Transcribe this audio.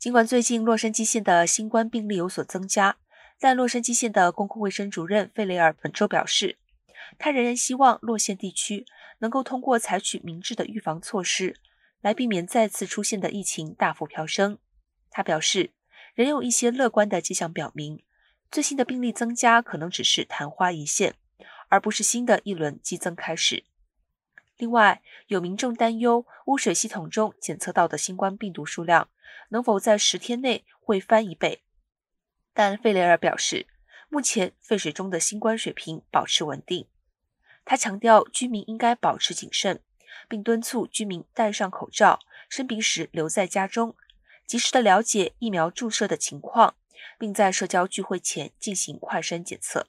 尽管最近洛杉矶县的新冠病例有所增加，但洛杉矶县的公共卫生主任费雷尔本周表示，他仍然希望洛县地区能够通过采取明智的预防措施，来避免再次出现的疫情大幅飙升。他表示，仍有一些乐观的迹象表明，最新的病例增加可能只是昙花一现，而不是新的一轮激增开始。另外，有民众担忧污水系统中检测到的新冠病毒数量能否在十天内会翻一倍。但费雷尔表示，目前废水中的新冠水平保持稳定。他强调，居民应该保持谨慎，并敦促居民戴上口罩、生病时留在家中，及时的了解疫苗注射的情况，并在社交聚会前进行快筛检测。